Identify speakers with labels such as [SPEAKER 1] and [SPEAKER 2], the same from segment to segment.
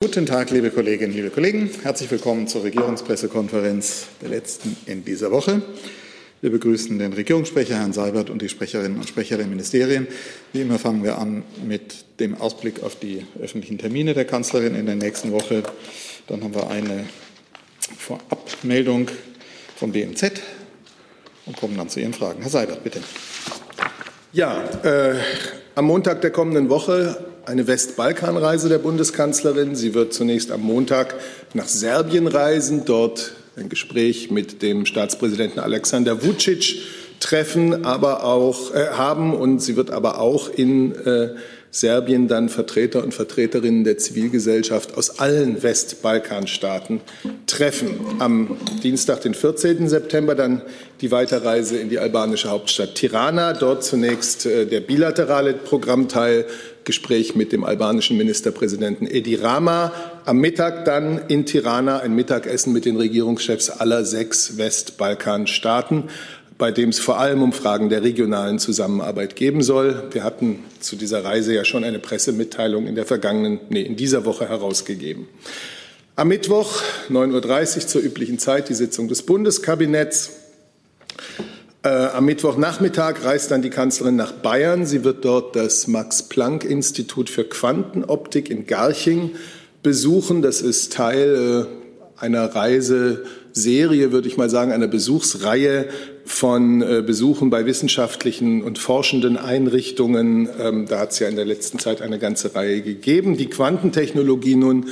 [SPEAKER 1] Guten Tag, liebe Kolleginnen, liebe Kollegen. Herzlich willkommen zur Regierungspressekonferenz der letzten in dieser Woche. Wir begrüßen den Regierungssprecher, Herrn Seibert, und die Sprecherinnen und Sprecher der Ministerien. Wie immer fangen wir an mit dem Ausblick auf die öffentlichen Termine der Kanzlerin in der nächsten Woche. Dann haben wir eine Vorabmeldung vom BMZ und kommen dann zu Ihren Fragen. Herr Seibert, bitte.
[SPEAKER 2] Ja, äh, am Montag der kommenden Woche eine Westbalkanreise der Bundeskanzlerin. Sie wird zunächst am Montag nach Serbien reisen, dort ein Gespräch mit dem Staatspräsidenten Alexander Vucic treffen, aber auch äh, haben und sie wird aber auch in äh, Serbien dann Vertreter und Vertreterinnen der Zivilgesellschaft aus allen Westbalkanstaaten treffen. Am Dienstag, den 14. September, dann die Weiterreise in die albanische Hauptstadt Tirana. Dort zunächst äh, der bilaterale Programmteil, Gespräch mit dem albanischen Ministerpräsidenten Edi Rama. Am Mittag dann in Tirana ein Mittagessen mit den Regierungschefs aller sechs Westbalkanstaaten bei dem es vor allem um Fragen der regionalen Zusammenarbeit geben soll. Wir hatten zu dieser Reise ja schon eine Pressemitteilung in der vergangenen, nee, in dieser Woche herausgegeben. Am Mittwoch, 9.30 Uhr zur üblichen Zeit, die Sitzung des Bundeskabinetts. Äh, am Mittwochnachmittag reist dann die Kanzlerin nach Bayern. Sie wird dort das Max-Planck-Institut für Quantenoptik in Garching besuchen. Das ist Teil äh, einer Reiseserie, würde ich mal sagen, einer Besuchsreihe von äh, Besuchen bei wissenschaftlichen und forschenden Einrichtungen. Ähm, da hat es ja in der letzten Zeit eine ganze Reihe gegeben. Die Quantentechnologie nun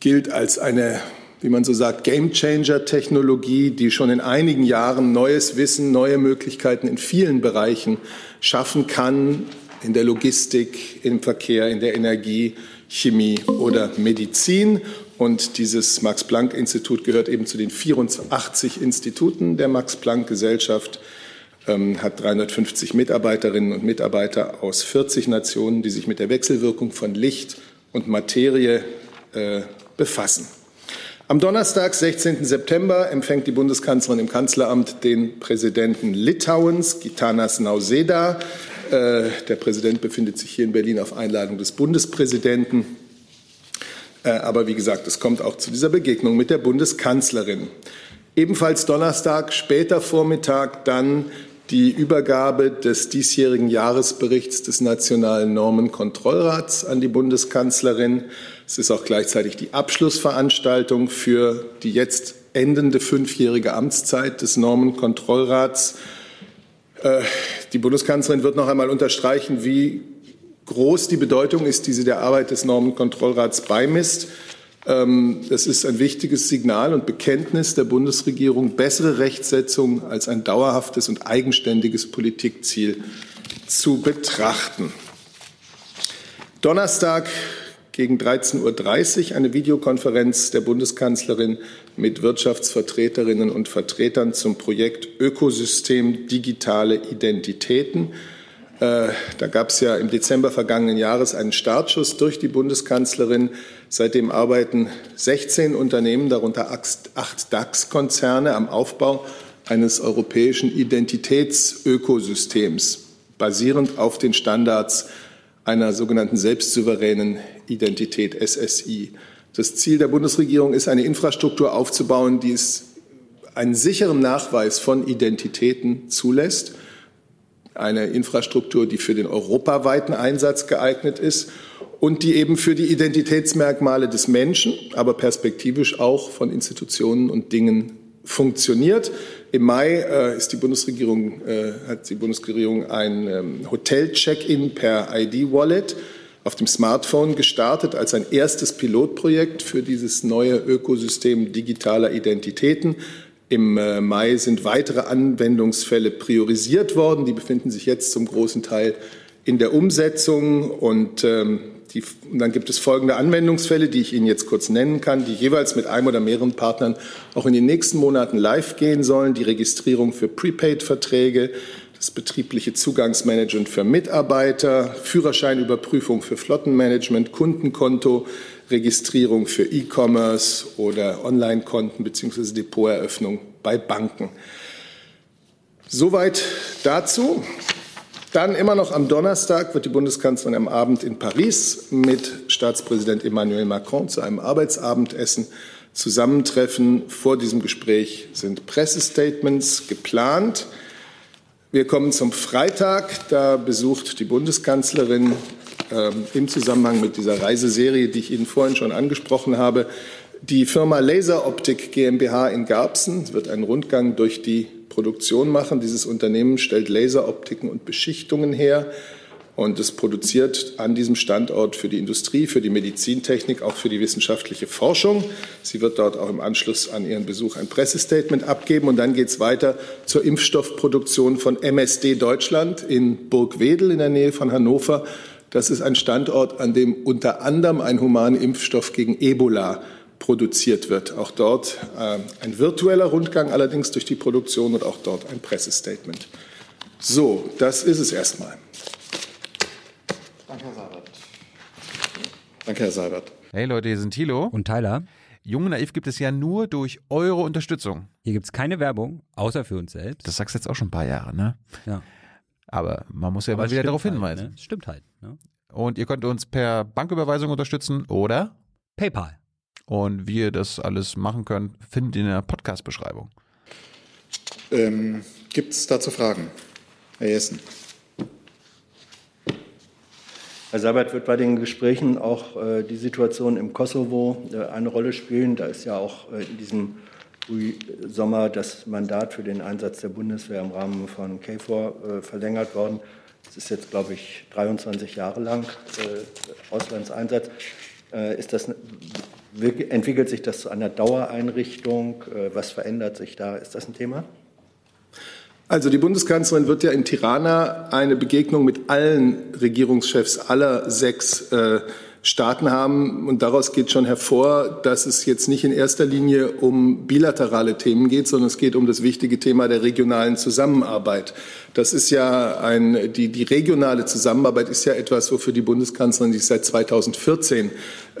[SPEAKER 2] gilt als eine, wie man so sagt, Gamechanger-Technologie, die schon in einigen Jahren neues Wissen, neue Möglichkeiten in vielen Bereichen schaffen kann, in der Logistik, im Verkehr, in der Energie, Chemie oder Medizin. Und dieses Max-Planck-Institut gehört eben zu den 84 Instituten der Max-Planck-Gesellschaft, ähm, hat 350 Mitarbeiterinnen und Mitarbeiter aus 40 Nationen, die sich mit der Wechselwirkung von Licht und Materie äh, befassen. Am Donnerstag, 16. September, empfängt die Bundeskanzlerin im Kanzleramt den Präsidenten Litauens, Gitanas Nauseda. Äh, der Präsident befindet sich hier in Berlin auf Einladung des Bundespräsidenten. Äh, aber wie gesagt, es kommt auch zu dieser Begegnung mit der Bundeskanzlerin. Ebenfalls Donnerstag, später Vormittag, dann die Übergabe des diesjährigen Jahresberichts des Nationalen Normenkontrollrats an die Bundeskanzlerin. Es ist auch gleichzeitig die Abschlussveranstaltung für die jetzt endende fünfjährige Amtszeit des Normenkontrollrats. Äh, die Bundeskanzlerin wird noch einmal unterstreichen, wie groß die Bedeutung ist, die sie der Arbeit des Normenkontrollrats beimisst. Ähm, das ist ein wichtiges Signal und Bekenntnis der Bundesregierung, bessere Rechtsetzung als ein dauerhaftes und eigenständiges Politikziel zu betrachten. Donnerstag gegen 13.30 Uhr eine Videokonferenz der Bundeskanzlerin mit Wirtschaftsvertreterinnen und Vertretern zum Projekt Ökosystem Digitale Identitäten. Äh, da gab es ja im Dezember vergangenen Jahres einen Startschuss durch die Bundeskanzlerin. Seitdem arbeiten 16 Unternehmen, darunter acht DAX-Konzerne, am Aufbau eines europäischen Identitätsökosystems, basierend auf den Standards einer sogenannten selbstsouveränen Identität SSI. Das Ziel der Bundesregierung ist, eine Infrastruktur aufzubauen, die es einen sicheren Nachweis von Identitäten zulässt eine Infrastruktur, die für den europaweiten Einsatz geeignet ist und die eben für die Identitätsmerkmale des Menschen, aber perspektivisch auch von Institutionen und Dingen funktioniert. Im Mai äh, ist die Bundesregierung, äh, hat die Bundesregierung ein ähm, Hotel-Check-in per ID-Wallet auf dem Smartphone gestartet als ein erstes Pilotprojekt für dieses neue Ökosystem digitaler Identitäten. Im äh, Mai sind weitere Anwendungsfälle priorisiert worden. Die befinden sich jetzt zum großen Teil in der Umsetzung. Und, ähm, die, dann gibt es folgende Anwendungsfälle, die ich Ihnen jetzt kurz nennen kann, die jeweils mit einem oder mehreren Partnern auch in den nächsten Monaten live gehen sollen. Die Registrierung für Prepaid-Verträge, das betriebliche Zugangsmanagement für Mitarbeiter, Führerscheinüberprüfung für Flottenmanagement, Kundenkonto, Registrierung für E-Commerce oder Online-Konten bzw. Depoteröffnung bei Banken. Soweit dazu. Dann immer noch am Donnerstag wird die Bundeskanzlerin am Abend in Paris mit Staatspräsident Emmanuel Macron zu einem Arbeitsabendessen zusammentreffen. Vor diesem Gespräch sind Pressestatements geplant. Wir kommen zum Freitag. Da besucht die Bundeskanzlerin äh, im Zusammenhang mit dieser Reiseserie, die ich Ihnen vorhin schon angesprochen habe, die Firma Laseroptik GmbH in Garbsen. Es wird einen Rundgang durch die Produktion machen. Dieses Unternehmen stellt Laseroptiken und Beschichtungen her. Und es produziert an diesem Standort für die Industrie, für die Medizintechnik, auch für die wissenschaftliche Forschung. Sie wird dort auch im Anschluss an ihren Besuch ein Pressestatement abgeben. Und dann geht es weiter zur Impfstoffproduktion von MSD Deutschland in Burgwedel in der Nähe von Hannover. Das ist ein Standort, an dem unter anderem ein humaner Impfstoff gegen Ebola produziert wird. Auch dort äh, ein virtueller Rundgang allerdings durch die Produktion und auch dort ein Pressestatement. So, das ist es erstmal.
[SPEAKER 1] Danke, Herr Seibert. Danke, Herr Seibert.
[SPEAKER 3] Hey Leute, hier sind Thilo.
[SPEAKER 4] Und Tyler.
[SPEAKER 3] Jung und Naiv gibt es ja nur durch eure Unterstützung.
[SPEAKER 4] Hier gibt es keine Werbung, außer für uns selbst.
[SPEAKER 3] Das sagst du jetzt auch schon ein paar Jahre, ne?
[SPEAKER 4] Ja.
[SPEAKER 3] Aber man muss ja
[SPEAKER 4] Aber
[SPEAKER 3] mal wieder darauf
[SPEAKER 4] halt,
[SPEAKER 3] hinweisen.
[SPEAKER 4] Ne? Es Stimmt halt. Ne?
[SPEAKER 3] Und ihr könnt uns per Banküberweisung unterstützen oder
[SPEAKER 4] PayPal.
[SPEAKER 3] Und wie ihr das alles machen könnt, findet ihr in der Podcast-Beschreibung.
[SPEAKER 1] Ähm, Gibt es dazu Fragen? Herr Jessen.
[SPEAKER 5] Herr Seibert, wird bei den Gesprächen auch äh, die Situation im Kosovo äh, eine Rolle spielen? Da ist ja auch äh, in diesem Sommer das Mandat für den Einsatz der Bundeswehr im Rahmen von KFOR äh, verlängert worden. Das ist jetzt, glaube ich, 23 Jahre lang äh, Auslandseinsatz. Äh, ist das, entwickelt sich das zu einer Dauereinrichtung? was verändert sich da? Ist das ein Thema?
[SPEAKER 2] Also die Bundeskanzlerin wird ja in Tirana eine Begegnung mit allen Regierungschefs aller sechs äh, Staaten haben. Und daraus geht schon hervor, dass es jetzt nicht in erster Linie um bilaterale Themen geht, sondern es geht um das wichtige Thema der regionalen Zusammenarbeit. Das ist ja ein, die, die regionale Zusammenarbeit ist ja etwas, wofür die Bundeskanzlerin sich seit 2014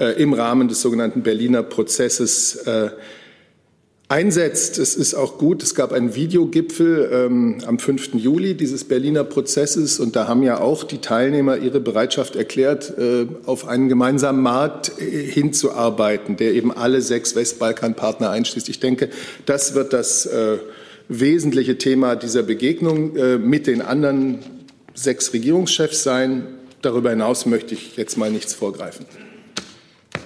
[SPEAKER 2] äh, im Rahmen des sogenannten Berliner Prozesses äh, einsetzt. Es ist auch gut, es gab einen Videogipfel ähm, am 5. Juli dieses Berliner Prozesses und da haben ja auch die Teilnehmer ihre Bereitschaft erklärt, äh, auf einen gemeinsamen Markt äh, hinzuarbeiten, der eben alle sechs Westbalkanpartner einschließt. Ich denke, das wird das äh, wesentliche Thema dieser Begegnung äh, mit den anderen sechs Regierungschefs sein. Darüber hinaus möchte ich jetzt mal nichts vorgreifen.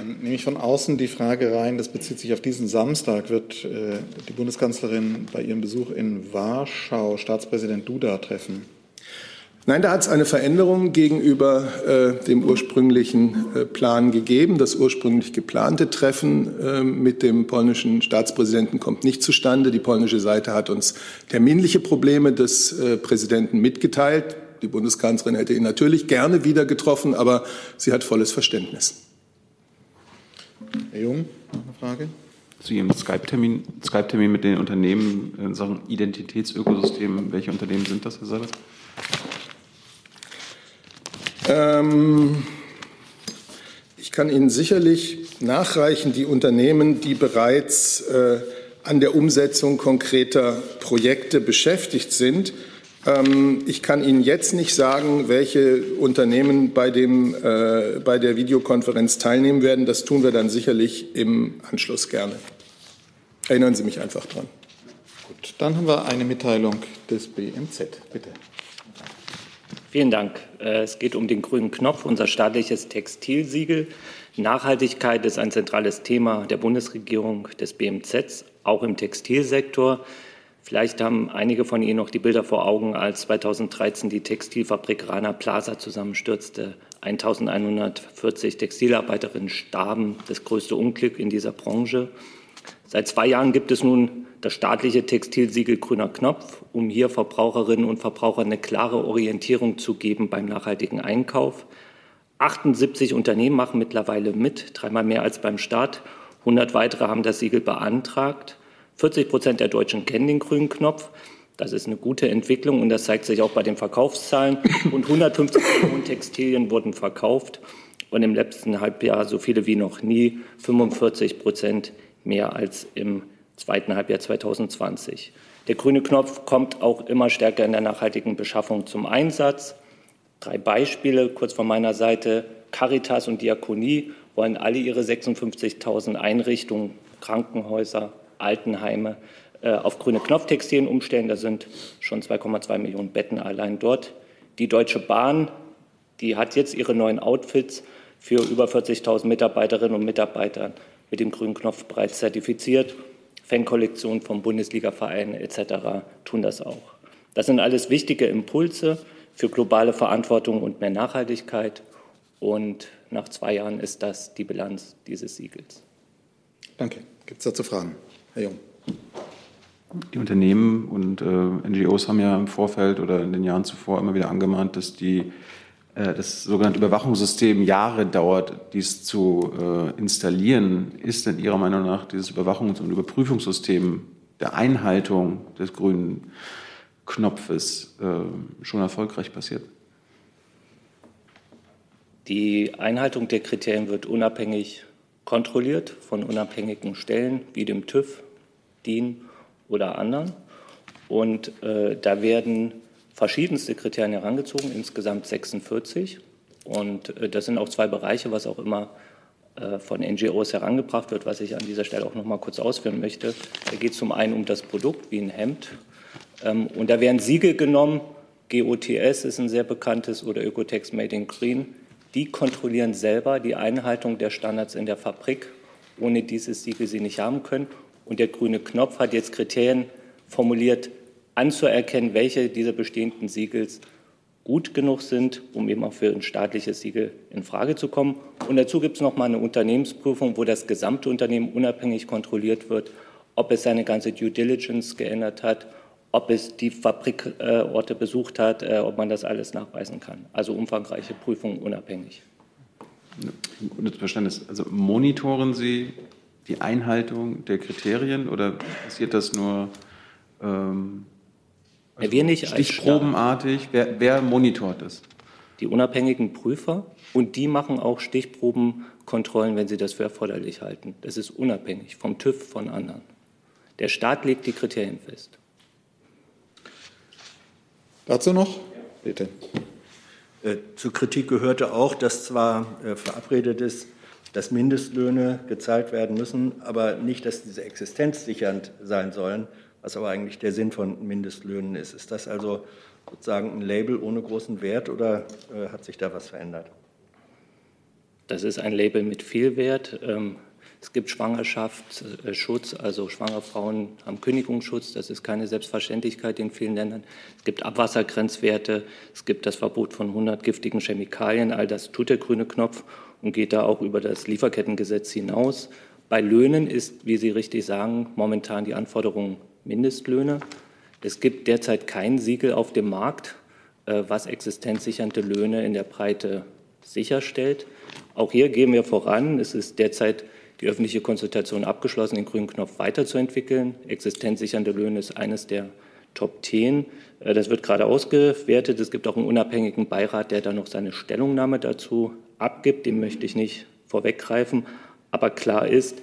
[SPEAKER 1] Dann nehme ich von außen die Frage rein, das bezieht sich auf diesen Samstag, wird äh, die Bundeskanzlerin bei ihrem Besuch in Warschau Staatspräsident Duda treffen?
[SPEAKER 2] Nein, da hat es eine Veränderung gegenüber äh, dem ursprünglichen äh, Plan gegeben. Das ursprünglich geplante Treffen äh, mit dem polnischen Staatspräsidenten kommt nicht zustande. Die polnische Seite hat uns terminliche Probleme des äh, Präsidenten mitgeteilt. Die Bundeskanzlerin hätte ihn natürlich gerne wieder getroffen, aber sie hat volles Verständnis.
[SPEAKER 1] Herr Jung, noch eine Frage?
[SPEAKER 6] Zu Ihrem Skype-Termin Skype mit den Unternehmen in Sachen Identitätsökosystem. Welche Unternehmen sind das, Herr Seibert?
[SPEAKER 2] Ähm, ich kann Ihnen sicherlich nachreichen, die Unternehmen, die bereits äh, an der Umsetzung konkreter Projekte beschäftigt sind. Ähm, ich kann Ihnen jetzt nicht sagen, welche Unternehmen bei, dem, äh, bei der Videokonferenz teilnehmen werden. Das tun wir dann sicherlich im Anschluss gerne. Erinnern Sie mich einfach dran.
[SPEAKER 1] Gut, dann haben wir eine Mitteilung des BMZ. Bitte.
[SPEAKER 7] Vielen Dank. Äh, es geht um den grünen Knopf, unser staatliches Textilsiegel. Nachhaltigkeit ist ein zentrales Thema der Bundesregierung, des BMZ, auch im Textilsektor. Vielleicht haben einige von Ihnen noch die Bilder vor Augen, als 2013 die Textilfabrik Rana Plaza zusammenstürzte. 1140 Textilarbeiterinnen starben, das größte Unglück in dieser Branche. Seit zwei Jahren gibt es nun das staatliche Textilsiegel Grüner Knopf, um hier Verbraucherinnen und Verbrauchern eine klare Orientierung zu geben beim nachhaltigen Einkauf. 78 Unternehmen machen mittlerweile mit, dreimal mehr als beim Staat. 100 weitere haben das Siegel beantragt. 40 Prozent der Deutschen kennen den grünen Knopf. Das ist eine gute Entwicklung und das zeigt sich auch bei den Verkaufszahlen. Und 150 Millionen Textilien wurden verkauft und im letzten Halbjahr so viele wie noch nie, 45 Prozent mehr als im zweiten Halbjahr 2020. Der grüne Knopf kommt auch immer stärker in der nachhaltigen Beschaffung zum Einsatz. Drei Beispiele kurz von meiner Seite. Caritas und Diakonie wollen alle ihre 56.000 Einrichtungen, Krankenhäuser, Altenheime äh, auf grüne Knopftextilien umstellen. Da sind schon 2,2 Millionen Betten allein dort. Die Deutsche Bahn, die hat jetzt ihre neuen Outfits für über 40.000 Mitarbeiterinnen und Mitarbeiter mit dem grünen Knopf bereits zertifiziert. Fankollektionen vom Bundesligaverein etc. tun das auch. Das sind alles wichtige Impulse für globale Verantwortung und mehr Nachhaltigkeit. Und nach zwei Jahren ist das die Bilanz dieses Siegels.
[SPEAKER 1] Danke. Gibt es dazu Fragen? Herr Jung.
[SPEAKER 6] Die Unternehmen und äh, NGOs haben ja im Vorfeld oder in den Jahren zuvor immer wieder angemahnt, dass die, äh, das sogenannte Überwachungssystem Jahre dauert, dies zu äh, installieren. Ist denn Ihrer Meinung nach dieses Überwachungs- und Überprüfungssystem der Einhaltung des grünen Knopfes äh, schon erfolgreich passiert?
[SPEAKER 7] Die Einhaltung der Kriterien wird unabhängig kontrolliert von unabhängigen Stellen wie dem TÜV, DIN oder anderen. Und äh, da werden verschiedenste Kriterien herangezogen, insgesamt 46. Und äh, das sind auch zwei Bereiche, was auch immer äh, von NGOs herangebracht wird, was ich an dieser Stelle auch noch mal kurz ausführen möchte. Da geht es zum einen um das Produkt wie ein Hemd. Ähm, und da werden Siegel genommen. GOTS ist ein sehr bekanntes oder Ökotex Made in Green die kontrollieren selber die Einhaltung der Standards in der Fabrik. Ohne dieses Siegel sie nicht haben können. Und der grüne Knopf hat jetzt Kriterien formuliert, anzuerkennen, welche dieser bestehenden Siegels gut genug sind, um eben auch für ein staatliches Siegel in Frage zu kommen. Und dazu gibt es noch mal eine Unternehmensprüfung, wo das gesamte Unternehmen unabhängig kontrolliert wird, ob es seine ganze Due Diligence geändert hat, ob es die Fabrikorte besucht hat, äh, ob man das alles nachweisen kann. Also umfangreiche Prüfungen unabhängig.
[SPEAKER 6] Gutes Verständnis. Also monitoren Sie die Einhaltung der Kriterien oder passiert das nur ähm,
[SPEAKER 7] also wir nicht
[SPEAKER 6] stichprobenartig? Wer, wer monitort das?
[SPEAKER 7] Die unabhängigen Prüfer und die machen auch Stichprobenkontrollen, wenn sie das für erforderlich halten. Das ist unabhängig vom TÜV von anderen. Der Staat legt die Kriterien fest.
[SPEAKER 1] Dazu noch? Bitte.
[SPEAKER 5] Äh, zur Kritik gehörte auch, dass zwar äh, verabredet ist, dass Mindestlöhne gezahlt werden müssen, aber nicht, dass diese existenzsichernd sein sollen, was aber eigentlich der Sinn von Mindestlöhnen ist. Ist das also sozusagen ein Label ohne großen Wert oder äh, hat sich da was verändert?
[SPEAKER 7] Das ist ein Label mit viel Wert. Es gibt Schwangerschaftsschutz, also schwangere Frauen haben Kündigungsschutz. Das ist keine Selbstverständlichkeit in vielen Ländern. Es gibt Abwassergrenzwerte. Es gibt das Verbot von 100 giftigen Chemikalien. All das tut der grüne Knopf und geht da auch über das Lieferkettengesetz hinaus. Bei Löhnen ist, wie Sie richtig sagen, momentan die Anforderung Mindestlöhne. Es gibt derzeit kein Siegel auf dem Markt, äh, was existenzsichernde Löhne in der Breite sicherstellt. Auch hier gehen wir voran. Es ist derzeit die öffentliche Konsultation abgeschlossen, den grünen Knopf weiterzuentwickeln. Existenzsichernde Löhne ist eines der Top 10. Äh, das wird gerade ausgewertet. Es gibt auch einen unabhängigen Beirat, der da noch seine Stellungnahme dazu abgibt. Dem möchte ich nicht vorweggreifen. Aber klar ist,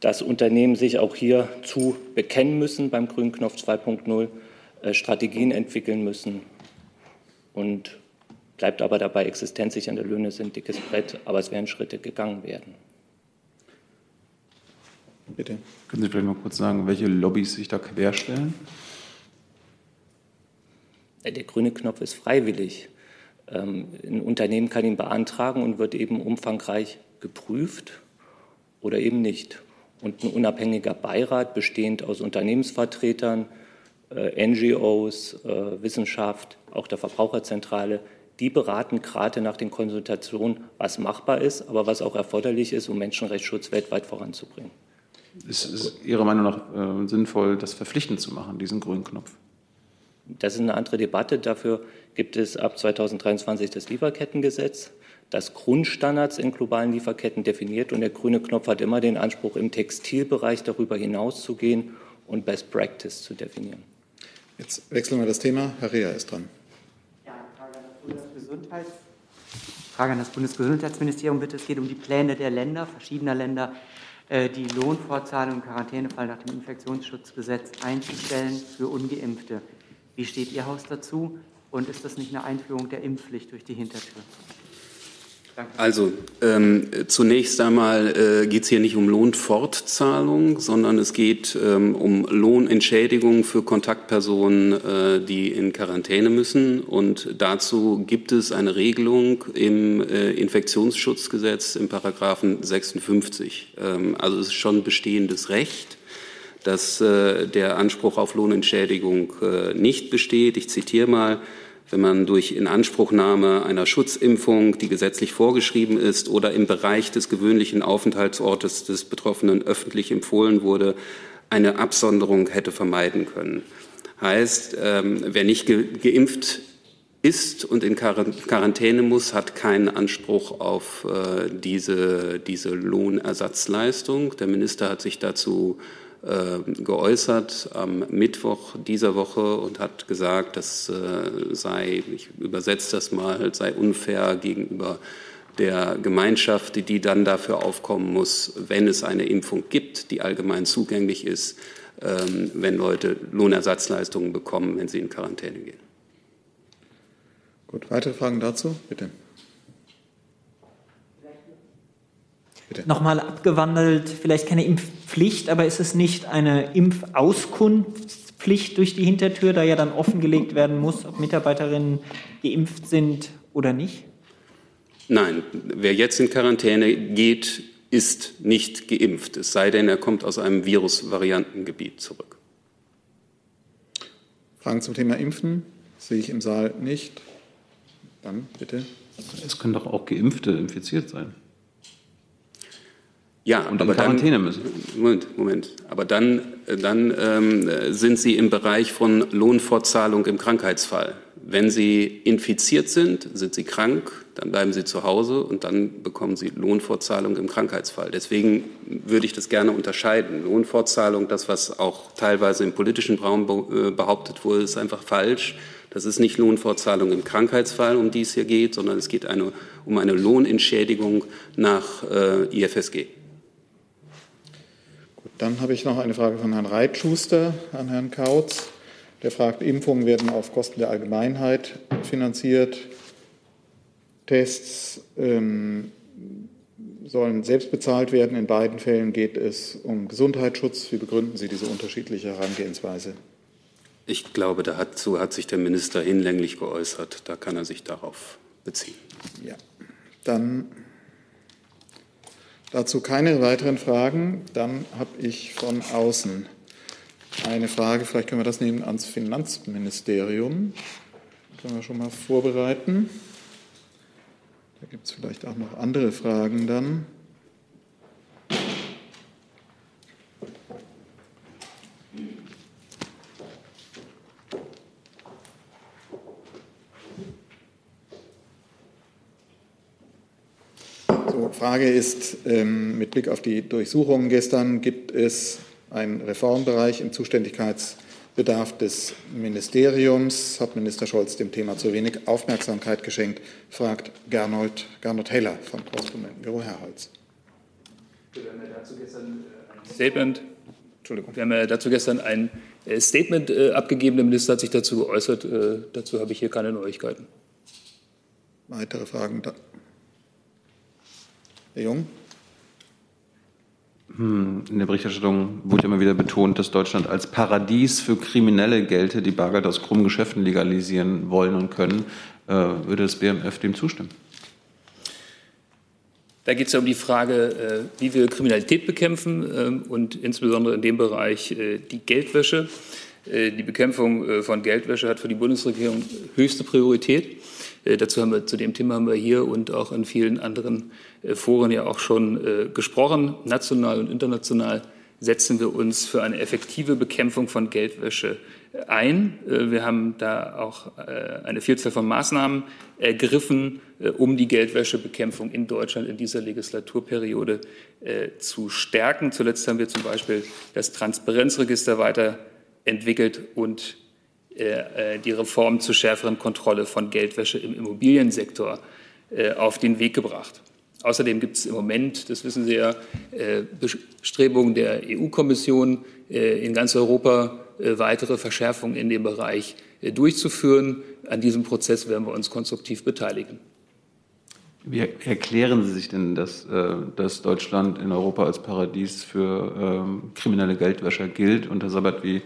[SPEAKER 7] dass Unternehmen sich auch hier zu bekennen müssen beim grünen Knopf 2.0, äh, Strategien entwickeln müssen. Und bleibt aber dabei, existenzsichernde Löhne sind dickes Brett, aber es werden Schritte gegangen werden.
[SPEAKER 6] Bitte. Können Sie vielleicht mal kurz sagen, welche Lobbys sich da querstellen?
[SPEAKER 7] Der grüne Knopf ist freiwillig. Ähm, ein Unternehmen kann ihn beantragen und wird eben umfangreich geprüft oder eben nicht. Und ein unabhängiger Beirat, bestehend aus Unternehmensvertretern, äh, NGOs, äh, Wissenschaft, auch der Verbraucherzentrale, die beraten gerade nach den Konsultationen, was machbar ist, aber was auch erforderlich ist, um Menschenrechtsschutz weltweit voranzubringen.
[SPEAKER 6] Ist es Ihrer Meinung nach äh, sinnvoll, das verpflichtend zu machen, diesen grünen Knopf?
[SPEAKER 7] Das ist eine andere Debatte. Dafür gibt es ab 2023 das Lieferkettengesetz, das Grundstandards in globalen Lieferketten definiert. Und der grüne Knopf hat immer den Anspruch, im Textilbereich darüber hinaus zu gehen und Best Practice zu definieren.
[SPEAKER 1] Jetzt wechseln wir das Thema. Herr Rea ist dran.
[SPEAKER 8] Ja, Frage an das Bundesgesundheits Frage an das Bundesgesundheitsministerium bitte. Es geht um die Pläne der Länder, verschiedener Länder, die Lohnfortzahlung im Quarantänefall nach dem Infektionsschutzgesetz einzustellen für Ungeimpfte. Wie steht Ihr Haus dazu? Und ist das nicht eine Einführung der Impfpflicht durch die Hintertür?
[SPEAKER 9] Also ähm, zunächst einmal äh, geht es hier nicht um Lohnfortzahlung, sondern es geht ähm, um Lohnentschädigung für Kontaktpersonen, äh, die in Quarantäne müssen. Und dazu gibt es eine Regelung im äh, Infektionsschutzgesetz im Paragraphen 56. Ähm, also es ist schon bestehendes Recht dass äh, der Anspruch auf Lohnentschädigung äh, nicht besteht. Ich zitiere mal wenn man durch Inanspruchnahme einer Schutzimpfung, die gesetzlich vorgeschrieben ist, oder im Bereich des gewöhnlichen Aufenthaltsortes des Betroffenen öffentlich empfohlen wurde, eine Absonderung hätte vermeiden können. Heißt, ähm, wer nicht geimpft ist und in Quarantäne muss, hat keinen Anspruch auf äh, diese, diese Lohnersatzleistung. Der Minister hat sich dazu geäußert am Mittwoch dieser Woche und hat gesagt, das äh, sei, ich übersetze das mal, sei unfair gegenüber der Gemeinschaft, die dann dafür aufkommen muss, wenn es eine Impfung gibt, die allgemein zugänglich ist, ähm, wenn Leute Lohnersatzleistungen bekommen, wenn sie in Quarantäne gehen.
[SPEAKER 1] Gut, weitere Fragen dazu? Bitte.
[SPEAKER 10] Bitte. Nochmal abgewandelt, vielleicht keine Impfpflicht, aber ist es nicht eine Impfauskunftspflicht durch die Hintertür, da ja dann offengelegt werden muss, ob Mitarbeiterinnen geimpft sind oder nicht?
[SPEAKER 9] Nein, wer jetzt in Quarantäne geht, ist nicht geimpft, es sei denn, er kommt aus einem Virusvariantengebiet zurück.
[SPEAKER 1] Fragen zum Thema Impfen sehe ich im Saal nicht. Dann bitte.
[SPEAKER 6] Es können doch auch Geimpfte infiziert sein.
[SPEAKER 9] Ja,
[SPEAKER 6] und in Quarantäne dann, müssen.
[SPEAKER 9] Moment, Moment. Aber dann, dann ähm, sind Sie im Bereich von Lohnfortzahlung im Krankheitsfall. Wenn Sie infiziert sind, sind Sie krank, dann bleiben Sie zu Hause und dann bekommen Sie Lohnfortzahlung im Krankheitsfall. Deswegen würde ich das gerne unterscheiden. Lohnfortzahlung, das, was auch teilweise im politischen Raum äh, behauptet wurde, ist einfach falsch. Das ist nicht Lohnfortzahlung im Krankheitsfall, um die es hier geht, sondern es geht eine, um eine Lohnentschädigung nach äh, IFSG.
[SPEAKER 1] Dann habe ich noch eine Frage von Herrn Reitschuster an Herrn Kautz. Der fragt, Impfungen werden auf Kosten der Allgemeinheit finanziert. Tests ähm, sollen selbst bezahlt werden. In beiden Fällen geht es um Gesundheitsschutz. Wie begründen Sie diese unterschiedliche Herangehensweise?
[SPEAKER 9] Ich glaube, dazu hat sich der Minister hinlänglich geäußert. Da kann er sich darauf beziehen.
[SPEAKER 1] Ja, dann Dazu keine weiteren Fragen. Dann habe ich von außen eine Frage, vielleicht können wir das nehmen ans Finanzministerium. Können wir schon mal vorbereiten. Da gibt es vielleicht auch noch andere Fragen dann. Frage ist, ähm, mit Blick auf die Durchsuchungen gestern, gibt es einen Reformbereich im Zuständigkeitsbedarf des Ministeriums? Hat Minister Scholz dem Thema zu wenig Aufmerksamkeit geschenkt? fragt Gernot, Gernot Heller vom Korrespondentenbüro Herholz.
[SPEAKER 11] Wir haben ja dazu gestern ein Statement, Entschuldigung. Wir haben ja dazu gestern ein äh, Statement äh, abgegeben. Der Minister hat sich dazu geäußert. Äh, dazu habe ich hier keine Neuigkeiten.
[SPEAKER 1] Weitere Fragen? Herr Jung?
[SPEAKER 6] Hm, in der Berichterstattung wurde immer wieder betont, dass Deutschland als Paradies für Kriminelle gelte, die Bargeld aus krummen Geschäften legalisieren wollen und können. Äh, würde das BMF dem zustimmen?
[SPEAKER 11] Da geht es ja um die Frage, äh, wie wir Kriminalität bekämpfen ähm, und insbesondere in dem Bereich äh, die Geldwäsche. Die Bekämpfung von Geldwäsche hat für die Bundesregierung höchste Priorität. Dazu haben wir, zu dem Thema haben wir hier und auch in vielen anderen äh, Foren ja auch schon äh, gesprochen. National und international setzen wir uns für eine effektive Bekämpfung von Geldwäsche ein. Äh, wir haben da auch eine Vielzahl von Maßnahmen ergriffen, um die Geldwäschebekämpfung in Deutschland in dieser Legislaturperiode zu stärken. Zuletzt haben wir zum Beispiel das Transparenzregister weiterentwickelt und die Reform zur schärferen Kontrolle von Geldwäsche im Immobiliensektor auf den Weg gebracht. Außerdem gibt es im Moment, das wissen Sie ja, äh, Bestrebungen der EU-Kommission äh, in ganz Europa äh, weitere Verschärfungen in dem Bereich durchzuführen. An diesem Prozess werden wir uns konstruktiv beteiligen.
[SPEAKER 6] Wie erklären Sie sich denn, dass, dass Deutschland in Europa als Paradies für ähm, kriminelle Geldwäscher gilt? Und Herr Sabat, wie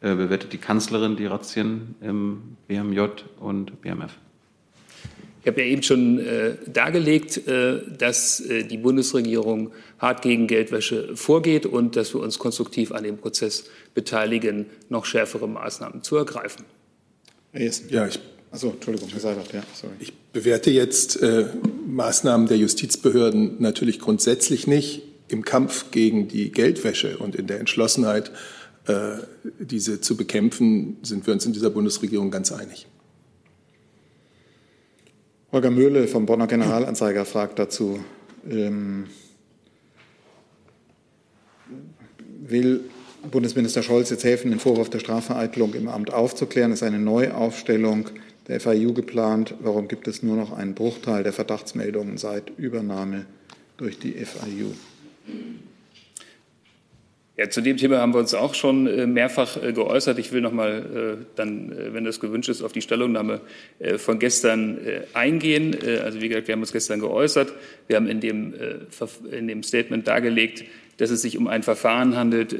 [SPEAKER 6] bewertet die Kanzlerin die Razzien im BMJ und BMF?
[SPEAKER 11] Ich habe ja eben schon äh, dargelegt, äh, dass äh, die Bundesregierung hart gegen Geldwäsche vorgeht und dass wir uns konstruktiv an dem Prozess beteiligen, noch schärfere Maßnahmen zu ergreifen.
[SPEAKER 2] Ja, ich, also, Entschuldigung, Herr Seibert, ja, sorry. Ich bewerte jetzt äh, Maßnahmen der Justizbehörden natürlich grundsätzlich nicht. Im Kampf gegen die Geldwäsche und in der Entschlossenheit, äh, diese zu bekämpfen, sind wir uns in dieser Bundesregierung ganz einig.
[SPEAKER 1] Holger Möhle vom Bonner Generalanzeiger fragt dazu, ähm, will Bundesminister Scholz jetzt helfen, den Vorwurf der Strafvereitelung im Amt aufzuklären? Ist eine Neuaufstellung der FIU geplant? Warum gibt es nur noch einen Bruchteil der Verdachtsmeldungen seit Übernahme durch die FIU?
[SPEAKER 11] Ja, zu dem Thema haben wir uns auch schon äh, mehrfach äh, geäußert. Ich will noch mal äh, dann, wenn das gewünscht ist, auf die Stellungnahme von gestern eingehen. Also wie gesagt, wir haben uns gestern geäußert. Wir haben in dem, in dem Statement dargelegt, dass es sich um ein Verfahren handelt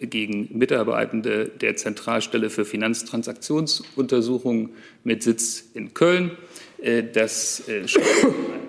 [SPEAKER 11] gegen Mitarbeitende der Zentralstelle für Finanztransaktionsuntersuchungen mit Sitz in Köln. Das schon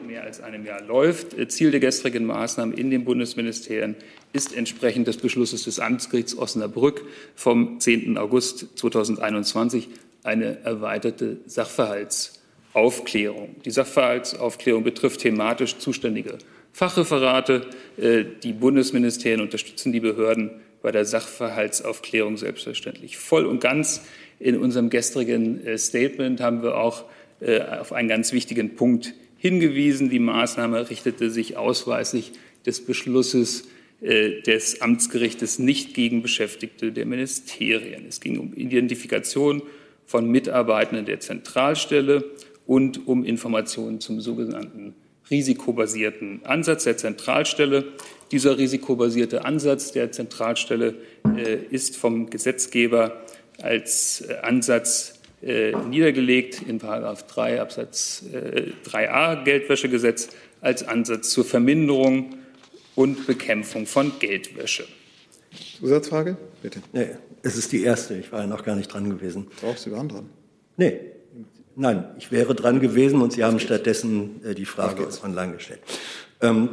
[SPEAKER 11] mehr als einem Jahr läuft. Ziel der gestrigen Maßnahmen in den Bundesministerien ist entsprechend des Beschlusses des Amtsgerichts Osnabrück vom 10. August 2021 eine erweiterte Sachverhaltsaufklärung. Die Sachverhaltsaufklärung betrifft thematisch zuständige Fachreferate. Äh, die Bundesministerien unterstützen die Behörden bei der Sachverhaltsaufklärung selbstverständlich voll und ganz. In unserem gestrigen äh, Statement haben wir auch äh, auf einen ganz wichtigen Punkt hingewiesen. Die Maßnahme richtete sich ausweislich des Beschlusses des Amtsgerichtes nicht gegen Beschäftigte der Ministerien. Es ging um Identifikation von Mitarbeitenden der Zentralstelle und um Informationen zum sogenannten risikobasierten Ansatz der Zentralstelle. Dieser risikobasierte Ansatz der Zentralstelle äh, ist vom Gesetzgeber als äh, Ansatz niedergelegt in 3 Absatz 3a Geldwäschegesetz als Ansatz zur Verminderung und Bekämpfung von Geldwäsche.
[SPEAKER 1] Zusatzfrage? Bitte.
[SPEAKER 5] Nee, es ist die erste. Ich war ja noch gar nicht dran gewesen.
[SPEAKER 1] Doch, Sie waren dran.
[SPEAKER 5] Nee. Nein, ich wäre dran gewesen und Sie haben stattdessen äh, die Frage online gestellt. Ähm,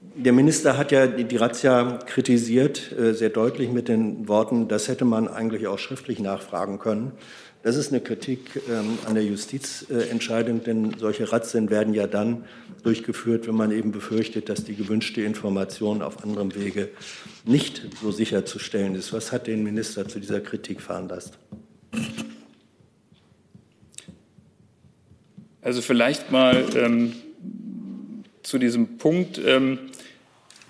[SPEAKER 5] der Minister hat ja die, die Razzia kritisiert, äh, sehr deutlich mit den Worten, das hätte man eigentlich auch schriftlich nachfragen können. Das ist eine Kritik ähm, an der Justizentscheidung, denn solche Razzien werden ja dann durchgeführt, wenn man eben befürchtet, dass die gewünschte Information auf anderem Wege nicht so sicherzustellen ist. Was hat den Minister zu dieser Kritik veranlasst?
[SPEAKER 11] Also vielleicht mal ähm, zu diesem Punkt. Ähm,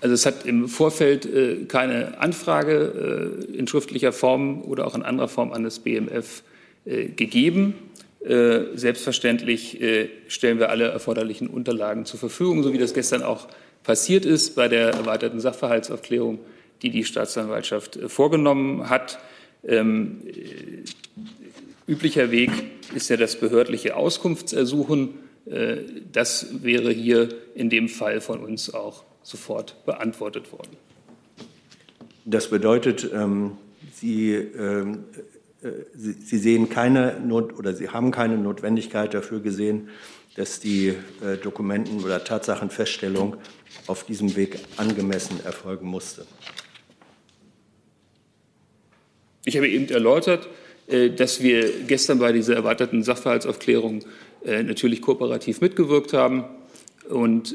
[SPEAKER 11] also es hat im Vorfeld äh, keine Anfrage äh, in schriftlicher Form oder auch in anderer Form an das BMF äh, gegeben. Äh, selbstverständlich äh, stellen wir alle erforderlichen Unterlagen zur Verfügung, so wie das gestern auch passiert ist bei der erweiterten Sachverhaltsaufklärung, die die Staatsanwaltschaft vorgenommen hat. Ähm, üblicher Weg ist ja das behördliche Auskunftsersuchen. das wäre hier in dem Fall von uns auch sofort beantwortet worden.
[SPEAKER 5] Das bedeutet, ähm, Sie ähm, äh, Sie, Sie sehen keine Not oder Sie haben keine Notwendigkeit dafür gesehen, dass die äh, Dokumenten- oder Tatsachenfeststellung auf diesem Weg angemessen erfolgen musste.
[SPEAKER 11] Ich habe eben erläutert, äh, dass wir gestern bei dieser erweiterten Sachverhaltsaufklärung natürlich kooperativ mitgewirkt haben. Und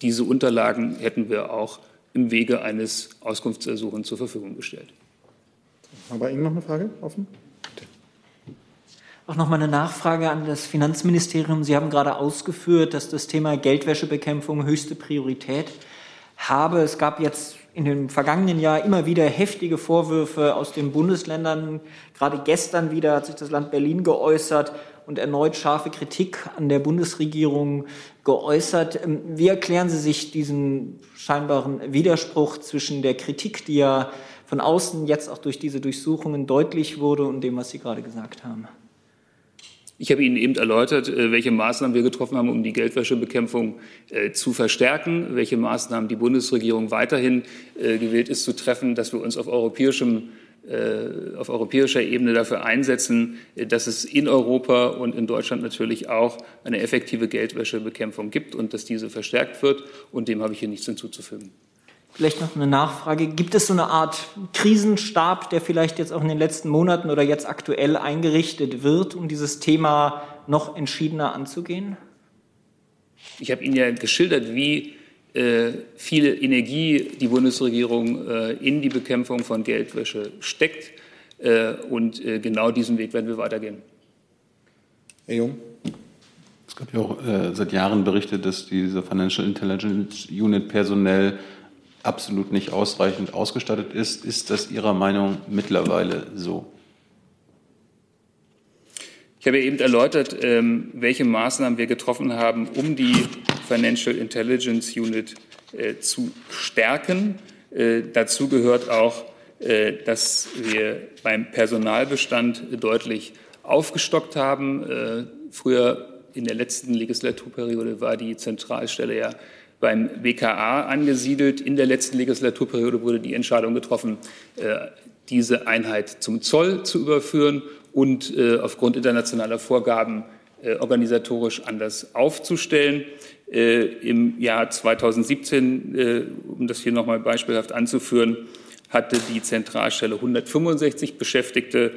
[SPEAKER 11] diese Unterlagen hätten wir auch im Wege eines Auskunftsersuchens zur Verfügung gestellt.
[SPEAKER 1] War bei Ihnen noch eine Frage offen?
[SPEAKER 10] Auch noch mal eine Nachfrage an das Finanzministerium. Sie haben gerade ausgeführt, dass das Thema Geldwäschebekämpfung höchste Priorität habe. Es gab jetzt in dem vergangenen Jahr immer wieder heftige Vorwürfe aus den Bundesländern. Gerade gestern wieder hat sich das Land Berlin geäußert und erneut scharfe Kritik an der Bundesregierung geäußert. Ähm, wie erklären Sie sich diesen scheinbaren Widerspruch zwischen der Kritik, die ja von außen jetzt auch durch diese Durchsuchungen deutlich wurde und dem, was Sie gerade gesagt haben?
[SPEAKER 11] Ich habe Ihnen eben erläutert, äh, welche Maßnahmen wir getroffen haben, um die Geldwäschebekämpfung äh, zu verstärken, welche Maßnahmen die Bundesregierung weiterhin äh, gewählt ist zu treffen, dass wir uns auf europäischem auf europäischer Ebene dafür einsetzen, dass es in Europa und in Deutschland natürlich auch eine effektive Geldwäschebekämpfung gibt und dass diese verstärkt wird. Und dem habe ich hier nichts hinzuzufügen.
[SPEAKER 10] Vielleicht noch eine Nachfrage. Gibt es so eine Art Krisenstab, der vielleicht jetzt auch in den letzten Monaten oder jetzt aktuell eingerichtet wird, um dieses Thema noch entschiedener anzugehen?
[SPEAKER 11] Ich habe Ihnen ja geschildert, wie äh, viel Energie die Bundesregierung äh, in die Bekämpfung von Geldwäsche steckt. Äh, und äh, genau diesen Weg werden wir weitergehen.
[SPEAKER 1] Herr Jung.
[SPEAKER 6] Es gab ja auch äh, seit Jahren Berichte, dass diese Financial Intelligence Unit personell absolut nicht ausreichend ausgestattet ist. Ist das Ihrer Meinung mittlerweile so?
[SPEAKER 11] Ich habe eben erläutert, ähm, welche Maßnahmen wir getroffen haben, um die Financial Intelligence Unit äh, zu stärken. Äh, dazu gehört auch, äh, dass wir beim Personalbestand deutlich aufgestockt haben. Früher in der letzten Legislaturperiode war die Zentralstelle ja beim BKA angesiedelt. In der letzten Legislaturperiode wurde die Entscheidung getroffen, äh, diese Einheit zum Zoll zu überführen und äh, aufgrund internationaler Vorgaben äh, organisatorisch anders aufzustellen. Im Jahr 2017, um das hier nochmal beispielhaft anzuführen, hatte die Zentralstelle 165 Beschäftigte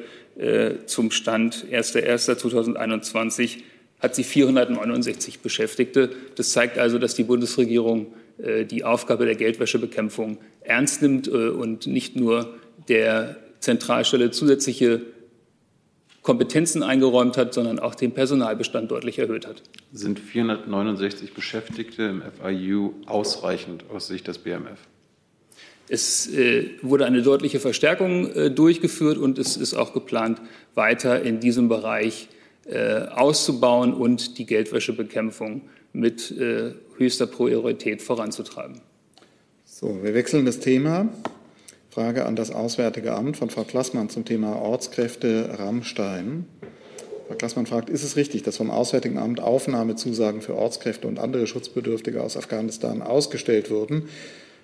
[SPEAKER 11] zum Stand 1.1.2021 hat sie 469 Beschäftigte. Das zeigt also, dass die Bundesregierung äh, die Aufgabe der Geldwäschebekämpfung ernst nimmt äh, und nicht nur der Zentralstelle zusätzliche Kompetenzen eingeräumt hat, sondern auch den Personalbestand deutlich erhöht hat.
[SPEAKER 6] Sind 469 Beschäftigte im FIU ausreichend aus Sicht des BMF?
[SPEAKER 11] Es äh, wurde eine deutliche Verstärkung äh, durchgeführt und es ist auch geplant, weiter in diesem Bereich äh, auszubauen und die Geldwäschebekämpfung mit äh, höchster Priorität voranzutreiben.
[SPEAKER 1] So, wir wechseln das Thema. Frage an das Auswärtige Amt von Frau Klassmann zum Thema Ortskräfte Rammstein. Frau Klassmann fragt, ist es richtig, dass vom Auswärtigen Amt Aufnahmezusagen für Ortskräfte und andere Schutzbedürftige aus Afghanistan ausgestellt wurden,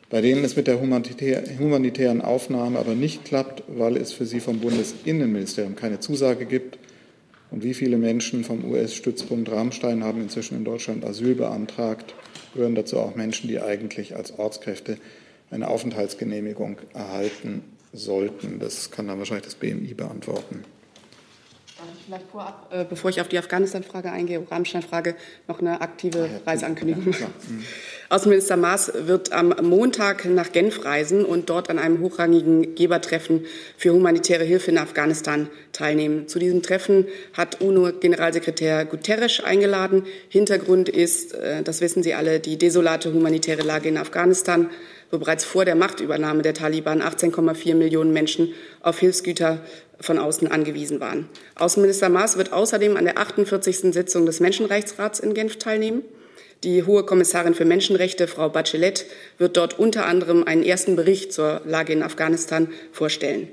[SPEAKER 1] bei denen es mit der humanitären Aufnahme aber nicht klappt, weil es für sie vom Bundesinnenministerium keine Zusage gibt und wie viele Menschen vom US-Stützpunkt Rammstein haben inzwischen in Deutschland Asyl beantragt? Gehören dazu auch Menschen, die eigentlich als Ortskräfte eine Aufenthaltsgenehmigung erhalten sollten? Das kann dann wahrscheinlich das BMI beantworten.
[SPEAKER 12] Vielleicht vorab, äh, bevor ich auf die Afghanistan-Frage eingehe, Rammstein-Frage, noch eine aktive Reiseankündigung. Ja, mhm. Außenminister Maas wird am Montag nach Genf reisen und dort an einem hochrangigen Gebertreffen für humanitäre Hilfe in Afghanistan teilnehmen. Zu diesem Treffen hat UNO-Generalsekretär Guterres eingeladen. Hintergrund ist, äh, das wissen Sie alle, die desolate humanitäre Lage in Afghanistan, wo bereits vor der Machtübernahme der Taliban 18,4 Millionen Menschen auf Hilfsgüter von außen angewiesen waren. Außenminister Maas wird außerdem an der 48. Sitzung des Menschenrechtsrats in Genf teilnehmen. Die hohe Kommissarin für Menschenrechte, Frau Bachelet, wird dort unter anderem einen ersten Bericht zur Lage in Afghanistan vorstellen.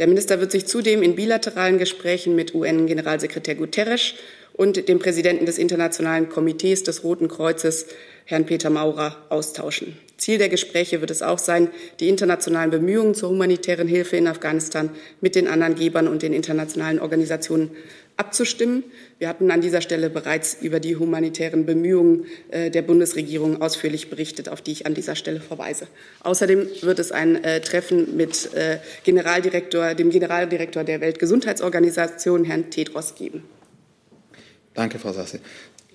[SPEAKER 12] Der Minister wird sich zudem in bilateralen Gesprächen mit UN-Generalsekretär Guterres und dem Präsidenten des Internationalen Komitees des Roten Kreuzes, Herrn Peter Maurer, austauschen. Ziel der Gespräche wird es auch sein, die internationalen Bemühungen zur humanitären Hilfe in Afghanistan mit den anderen Gebern und den internationalen Organisationen abzustimmen. Wir hatten an dieser Stelle bereits über die humanitären Bemühungen äh, der Bundesregierung ausführlich berichtet, auf die ich an dieser Stelle verweise. Außerdem wird es ein äh, Treffen mit äh, Generaldirektor, dem Generaldirektor der Weltgesundheitsorganisation, Herrn Tedros, geben.
[SPEAKER 1] Danke, Frau Sasse.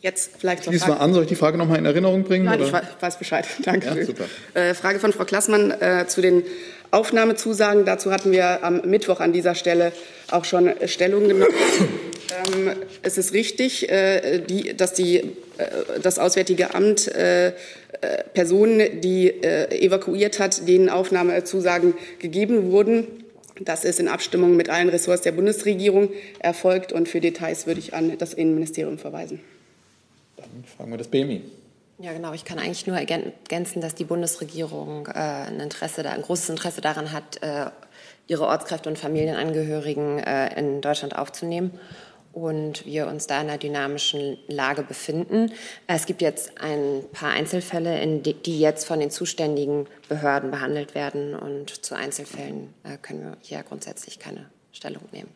[SPEAKER 12] Jetzt vielleicht
[SPEAKER 1] noch. Mal an, soll ich die Frage noch mal in Erinnerung bringen?
[SPEAKER 12] Nein, oder? ich weiß Bescheid. Danke. Ja, super. Äh, Frage von Frau Klassmann äh, zu den Aufnahmezusagen. Dazu hatten wir am Mittwoch an dieser Stelle auch schon Stellung genommen. Ähm, es ist richtig, äh, die, dass die, äh, das Auswärtige Amt äh, äh, Personen, die evakuiert hat, denen Aufnahmezusagen gegeben wurden. Das ist in Abstimmung mit allen Ressorts der Bundesregierung erfolgt und für Details würde ich an das Innenministerium verweisen.
[SPEAKER 1] Dann fragen wir das BMI.
[SPEAKER 13] Ja, genau. Ich kann eigentlich nur ergänzen, dass die Bundesregierung äh, ein, Interesse da, ein großes Interesse daran hat, äh, ihre Ortskräfte und Familienangehörigen äh, in Deutschland aufzunehmen und wir uns da in einer dynamischen Lage befinden. Es gibt jetzt ein paar Einzelfälle, die, jetzt von den zuständigen Behörden behandelt werden und zu Einzelfällen äh, können wir hier grundsätzlich keine Stellung nehmen.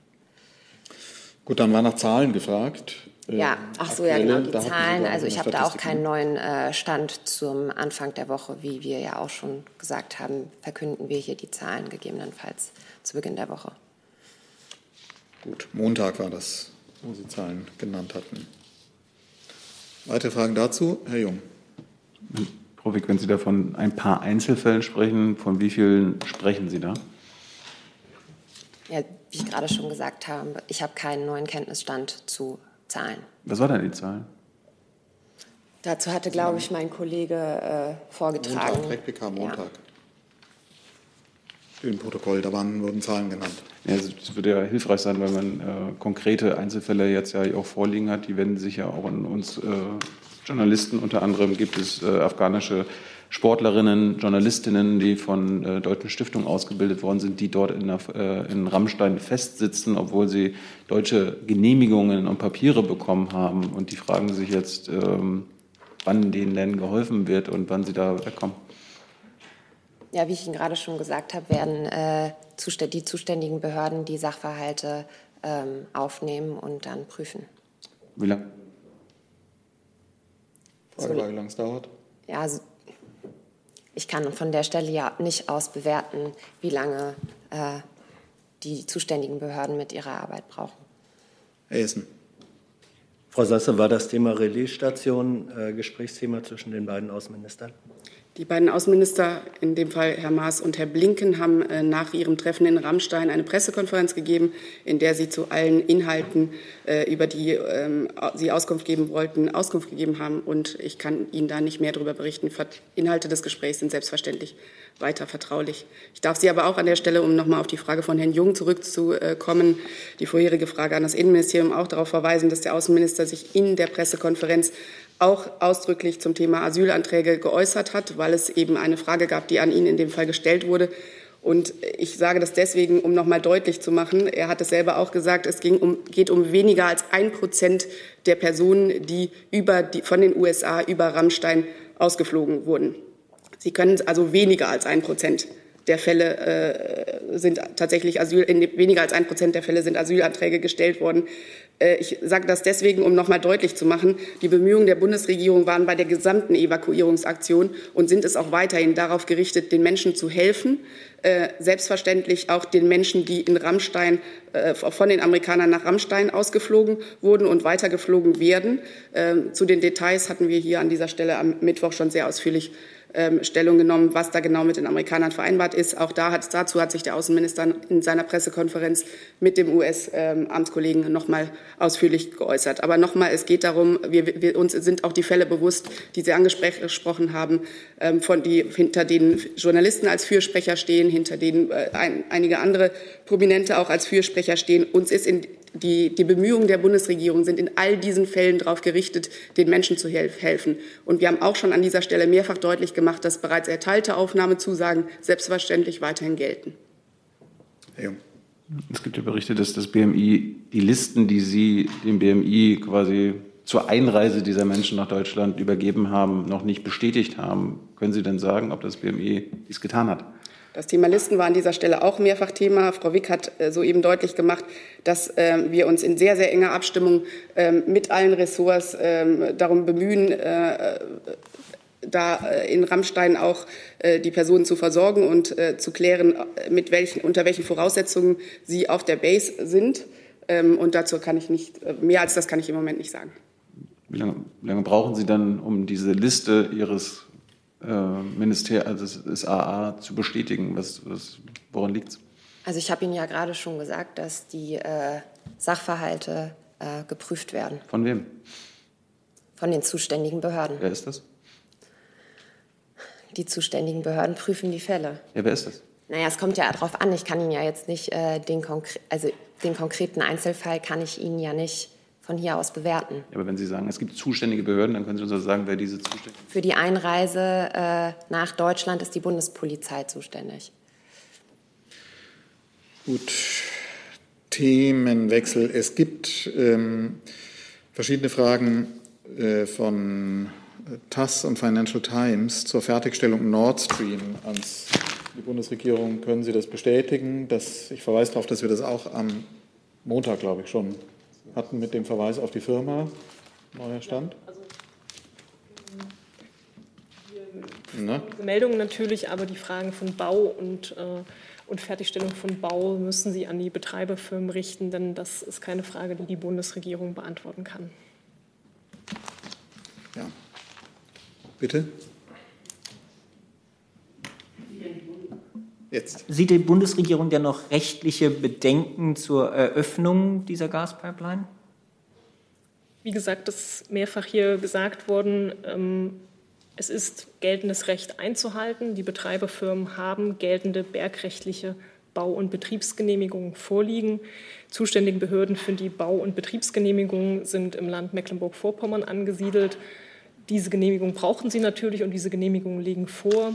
[SPEAKER 1] Gut, dann war nach Zahlen gefragt.
[SPEAKER 13] Ja, ach so, ja, genau, die Zahlen. Also ich habe da auch keinen neuen äh, Stand zum Anfang der Woche. Wie wir ja auch schon gesagt haben, verkünden wir hier die Zahlen gegebenenfalls zu Beginn der Woche.
[SPEAKER 1] Gut, Montag war das, wo Sie Zahlen genannt hatten. Weitere Fragen dazu? Herr Jung.
[SPEAKER 6] Frau Wick, wenn Sie da von ein paar Einzelfällen sprechen, von wie vielen sprechen Sie da?
[SPEAKER 13] Ja, wie ich gerade schon gesagt habe, ich habe keinen neuen Kenntnisstand zu Zahlen.
[SPEAKER 6] Was war denn die Zahl?
[SPEAKER 13] Dazu hatte, glaube ich, mein Kollege äh, vorgetragen.
[SPEAKER 1] Montag, PK Montag. Ja. Im Protokoll, da waren, wurden Zahlen genannt.
[SPEAKER 6] Ja, das würde ja hilfreich sein, weil man äh, konkrete Einzelfälle jetzt ja auch vorliegen hat. Die wenden sich ja auch an uns äh, Journalisten. Unter anderem gibt es äh, afghanische Sportlerinnen, Journalistinnen, die von äh, deutschen Stiftungen ausgebildet worden sind, die dort in, äh, in Rammstein festsitzen, obwohl sie deutsche Genehmigungen und Papiere bekommen haben. Und die fragen sich jetzt, ähm, wann denen denn geholfen wird und wann sie da wegkommen.
[SPEAKER 13] Ja, wie ich Ihnen gerade schon gesagt habe, werden äh, die zuständigen Behörden die Sachverhalte ähm, aufnehmen und dann prüfen.
[SPEAKER 6] Wie lange?
[SPEAKER 1] Frage war, wie lange es dauert?
[SPEAKER 13] Ja, also ich kann von der Stelle ja nicht aus bewerten, wie lange äh, die zuständigen Behörden mit ihrer Arbeit brauchen.
[SPEAKER 1] Essen.
[SPEAKER 5] Frau Sasse, war das Thema Relaisstation äh, Gesprächsthema zwischen den beiden Außenministern?
[SPEAKER 12] Die beiden Außenminister, in dem Fall Herr Maas und Herr Blinken, haben äh, nach ihrem Treffen in Rammstein eine Pressekonferenz gegeben, in der sie zu allen Inhalten, äh, über die ähm, sie Auskunft geben wollten, Auskunft gegeben haben. Und ich kann Ihnen da nicht mehr darüber berichten. Inhalte des Gesprächs sind selbstverständlich weiter vertraulich. Ich darf Sie aber auch an der Stelle, um nochmal auf die Frage von Herrn Jung zurückzukommen, die vorherige Frage an das Innenministerium auch darauf verweisen, dass der Außenminister sich in der Pressekonferenz auch ausdrücklich zum Thema Asylanträge geäußert hat, weil es eben eine Frage gab, die an ihn in dem Fall gestellt wurde. Und ich sage das deswegen, um noch mal deutlich zu machen. Er hat es selber auch gesagt, es ging um, geht um weniger als ein Prozent der Personen, die, über die von den USA über Rammstein ausgeflogen wurden. Sie können also weniger als ein Prozent der Fälle äh, sind tatsächlich Asyl, in weniger als ein Prozent der Fälle sind Asylanträge gestellt worden. Äh, ich sage das deswegen, um noch mal deutlich zu machen, die Bemühungen der Bundesregierung waren bei der gesamten Evakuierungsaktion und sind es auch weiterhin darauf gerichtet, den Menschen zu helfen, äh, selbstverständlich auch den Menschen, die in Rammstein äh, von den Amerikanern nach Rammstein ausgeflogen wurden und weitergeflogen werden. Ähm, zu den Details hatten wir hier an dieser Stelle am Mittwoch schon sehr ausführlich ähm, Stellung genommen, was da genau mit den Amerikanern vereinbart ist. Auch da hat, dazu hat sich der Außenminister in seiner Pressekonferenz mit dem US-Amtskollegen ähm, noch mal ausführlich geäußert. Aber noch mal, es geht darum, wir, wir, uns sind auch die Fälle bewusst, die Sie angesprochen haben, ähm, von die hinter denen Journalisten als Fürsprecher stehen, hinter denen äh, ein, einige andere Prominente auch als Fürsprecher stehen. Uns ist in die, die Bemühungen der Bundesregierung sind in all diesen Fällen darauf gerichtet, den Menschen zu helfen. Und wir haben auch schon an dieser Stelle mehrfach deutlich gemacht, dass bereits erteilte Aufnahmezusagen selbstverständlich weiterhin gelten.
[SPEAKER 6] Herr Jung. Es gibt ja Berichte, dass das BMI die Listen, die Sie dem BMI quasi zur Einreise dieser Menschen nach Deutschland übergeben haben, noch nicht bestätigt haben. Können Sie denn sagen, ob das BMI dies getan hat?
[SPEAKER 12] Das Thema Listen war an dieser Stelle auch mehrfach Thema. Frau Wick hat äh, soeben deutlich gemacht, dass äh, wir uns in sehr, sehr enger Abstimmung äh, mit allen Ressorts ähm, darum bemühen, äh, da äh, in Rammstein auch die Personen zu versorgen und zu klären, mit welchen, unter welchen Voraussetzungen sie auf der Base sind. Ähm, und dazu kann ich nicht, mehr als das kann ich im Moment nicht sagen.
[SPEAKER 6] Wie lange, wie lange brauchen Sie dann, um diese Liste Ihres Ministerium, also das AA zu bestätigen? Was, was, woran liegt es?
[SPEAKER 13] Also ich habe Ihnen ja gerade schon gesagt, dass die äh, Sachverhalte äh, geprüft werden.
[SPEAKER 6] Von wem?
[SPEAKER 13] Von den zuständigen Behörden.
[SPEAKER 6] Wer ist das?
[SPEAKER 13] Die zuständigen Behörden prüfen die Fälle.
[SPEAKER 6] Ja, wer ist das?
[SPEAKER 13] Naja, es kommt ja darauf an. Ich kann Ihnen ja jetzt nicht äh, den, konkre also den konkreten Einzelfall kann ich Ihnen ja nicht von hier aus bewerten.
[SPEAKER 6] Aber wenn Sie sagen, es gibt zuständige Behörden, dann können Sie uns also sagen, wer diese zuständig
[SPEAKER 13] Für die Einreise äh, nach Deutschland ist die Bundespolizei zuständig.
[SPEAKER 1] Gut, Themenwechsel. Es gibt ähm, verschiedene Fragen äh, von TASS und Financial Times zur Fertigstellung Nord Stream ans die Bundesregierung. Können Sie das bestätigen? Dass, ich verweise darauf, dass wir das auch am Montag, glaube ich, schon hatten mit dem Verweis auf die Firma. Neuer Stand?
[SPEAKER 14] Ne? Meldungen natürlich, aber die Fragen von Bau und, äh, und Fertigstellung von Bau müssen Sie an die Betreiberfirmen richten, denn das ist keine Frage, die die Bundesregierung beantworten kann.
[SPEAKER 1] Ja. Bitte?
[SPEAKER 10] Jetzt. Sieht die Bundesregierung denn noch rechtliche Bedenken zur Eröffnung dieser Gaspipeline?
[SPEAKER 14] Wie gesagt, das ist mehrfach hier gesagt worden. Ähm, es ist geltendes Recht einzuhalten. Die Betreiberfirmen haben geltende bergrechtliche Bau- und Betriebsgenehmigungen vorliegen. Zuständigen Behörden für die Bau- und Betriebsgenehmigungen sind im Land Mecklenburg-Vorpommern angesiedelt. Diese Genehmigung brauchen sie natürlich und diese Genehmigungen liegen vor